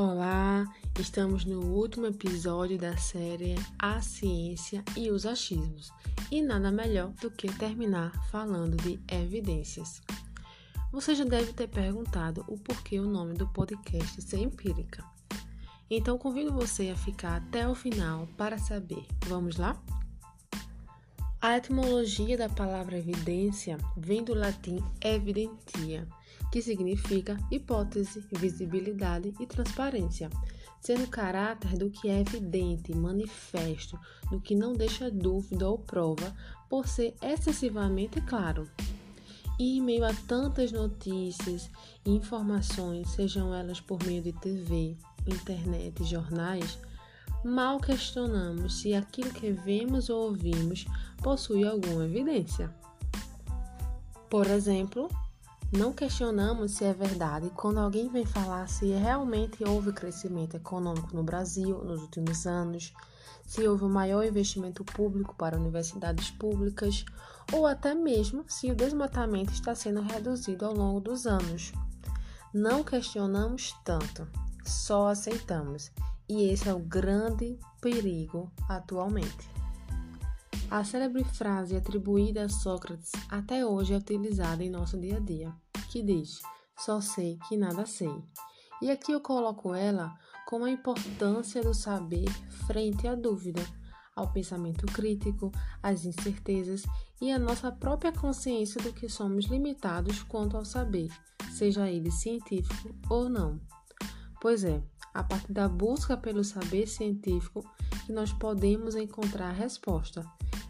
Olá, estamos no último episódio da série A Ciência e os Achismos, e nada melhor do que terminar falando de evidências. Você já deve ter perguntado o porquê o nome do podcast ser empírica. Então convido você a ficar até o final para saber. Vamos lá? A etimologia da palavra evidência vem do latim evidentia que significa hipótese, visibilidade e transparência, sendo o caráter do que é evidente, manifesto, do que não deixa dúvida ou prova, por ser excessivamente claro. E em meio a tantas notícias e informações, sejam elas por meio de TV, internet e jornais, mal questionamos se aquilo que vemos ou ouvimos possui alguma evidência. Por exemplo, não questionamos se é verdade quando alguém vem falar se realmente houve crescimento econômico no Brasil nos últimos anos, se houve um maior investimento público para universidades públicas ou até mesmo se o desmatamento está sendo reduzido ao longo dos anos. Não questionamos tanto, só aceitamos, e esse é o grande perigo atualmente. A célebre frase atribuída a Sócrates até hoje é utilizada em nosso dia a dia, que diz: Só sei que nada sei. E aqui eu coloco ela com a importância do saber frente à dúvida, ao pensamento crítico, às incertezas e à nossa própria consciência do que somos limitados quanto ao saber, seja ele científico ou não. Pois é, a partir da busca pelo saber científico que nós podemos encontrar a resposta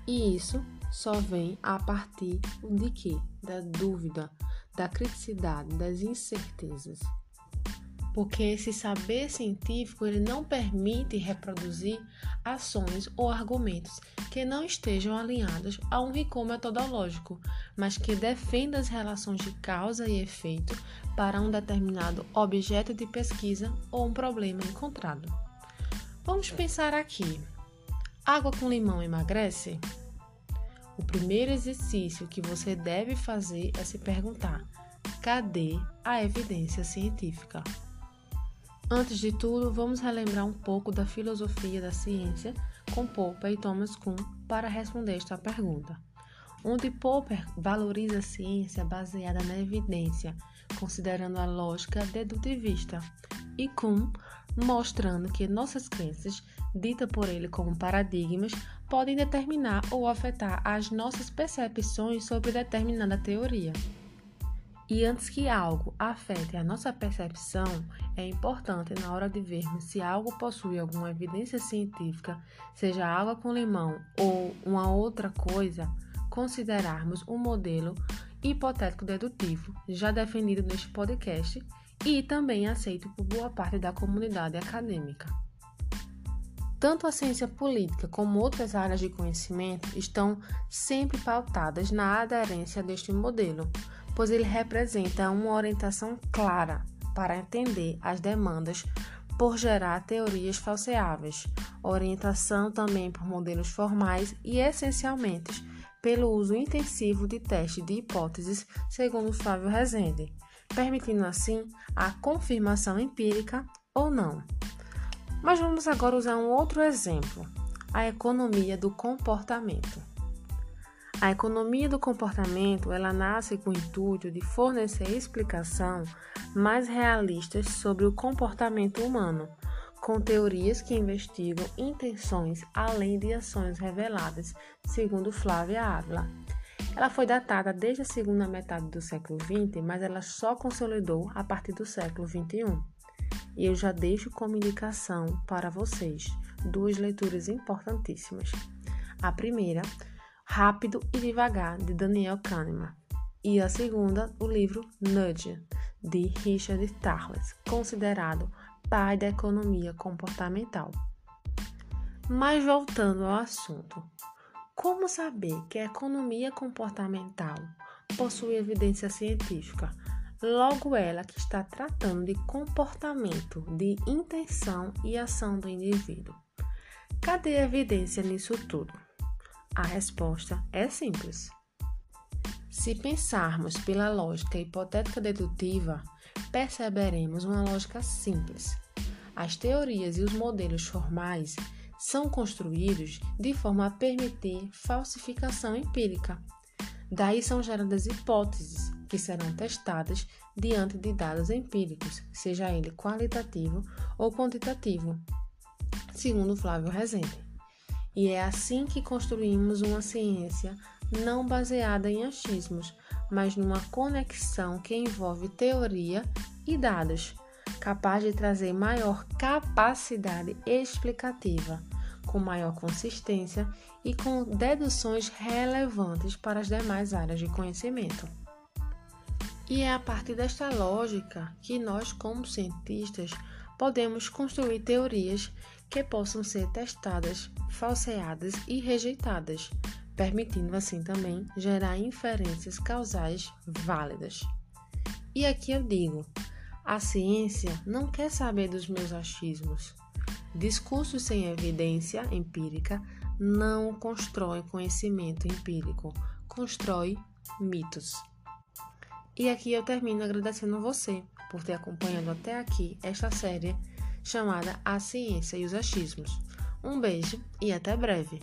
e isso só vem a partir de quê? Da dúvida, da criticidade, das incertezas. Porque esse saber científico ele não permite reproduzir ações ou argumentos que não estejam alinhados a um rigor metodológico, mas que defenda as relações de causa e efeito para um determinado objeto de pesquisa ou um problema encontrado. Vamos pensar aqui. Água com limão emagrece? O primeiro exercício que você deve fazer é se perguntar: cadê a evidência científica? Antes de tudo, vamos relembrar um pouco da filosofia da ciência com Popper e Thomas Kuhn para responder esta pergunta. Onde Popper valoriza a ciência baseada na evidência, considerando a lógica dedutivista, e Kuhn mostrando que nossas crenças, ditas por ele como paradigmas, podem determinar ou afetar as nossas percepções sobre determinada teoria. E antes que algo afete a nossa percepção, é importante na hora de vermos se algo possui alguma evidência científica, seja água com limão ou uma outra coisa, considerarmos um modelo hipotético dedutivo já definido neste podcast e também aceito por boa parte da comunidade acadêmica. Tanto a ciência política como outras áreas de conhecimento estão sempre pautadas na aderência deste modelo, pois ele representa uma orientação clara para entender as demandas por gerar teorias falseáveis, orientação também por modelos formais e, essencialmente, pelo uso intensivo de testes de hipóteses, segundo Flávio Rezende, permitindo assim a confirmação empírica ou não. Mas vamos agora usar um outro exemplo: a economia do comportamento. A economia do comportamento, ela nasce com o intuito de fornecer explicação mais realistas sobre o comportamento humano, com teorias que investigam intenções além de ações reveladas, segundo Flávia Ávila. Ela foi datada desde a segunda metade do século XX, mas ela só consolidou a partir do século XXI. E eu já deixo como indicação para vocês duas leituras importantíssimas. A primeira, Rápido e Devagar, de Daniel Kahneman. E a segunda, o livro Nudge, de Richard Tarles, considerado pai da economia comportamental. Mas voltando ao assunto, como saber que a economia comportamental possui evidência científica? Logo, ela que está tratando de comportamento, de intenção e ação do indivíduo. Cadê a evidência nisso tudo? A resposta é simples. Se pensarmos pela lógica hipotética dedutiva, perceberemos uma lógica simples. As teorias e os modelos formais são construídos de forma a permitir falsificação empírica. Daí são geradas hipóteses que serão testadas diante de dados empíricos, seja ele qualitativo ou quantitativo, segundo Flávio Rezende. E é assim que construímos uma ciência não baseada em achismos, mas numa conexão que envolve teoria e dados, capaz de trazer maior capacidade explicativa, com maior consistência e com deduções relevantes para as demais áreas de conhecimento. E é a partir desta lógica que nós, como cientistas, podemos construir teorias que possam ser testadas, falseadas e rejeitadas, permitindo assim também gerar inferências causais válidas. E aqui eu digo: a ciência não quer saber dos meus achismos. Discursos sem evidência empírica não constroem conhecimento empírico, constrói mitos. E aqui eu termino agradecendo você por ter acompanhado até aqui esta série chamada A Ciência e os Achismos. Um beijo e até breve!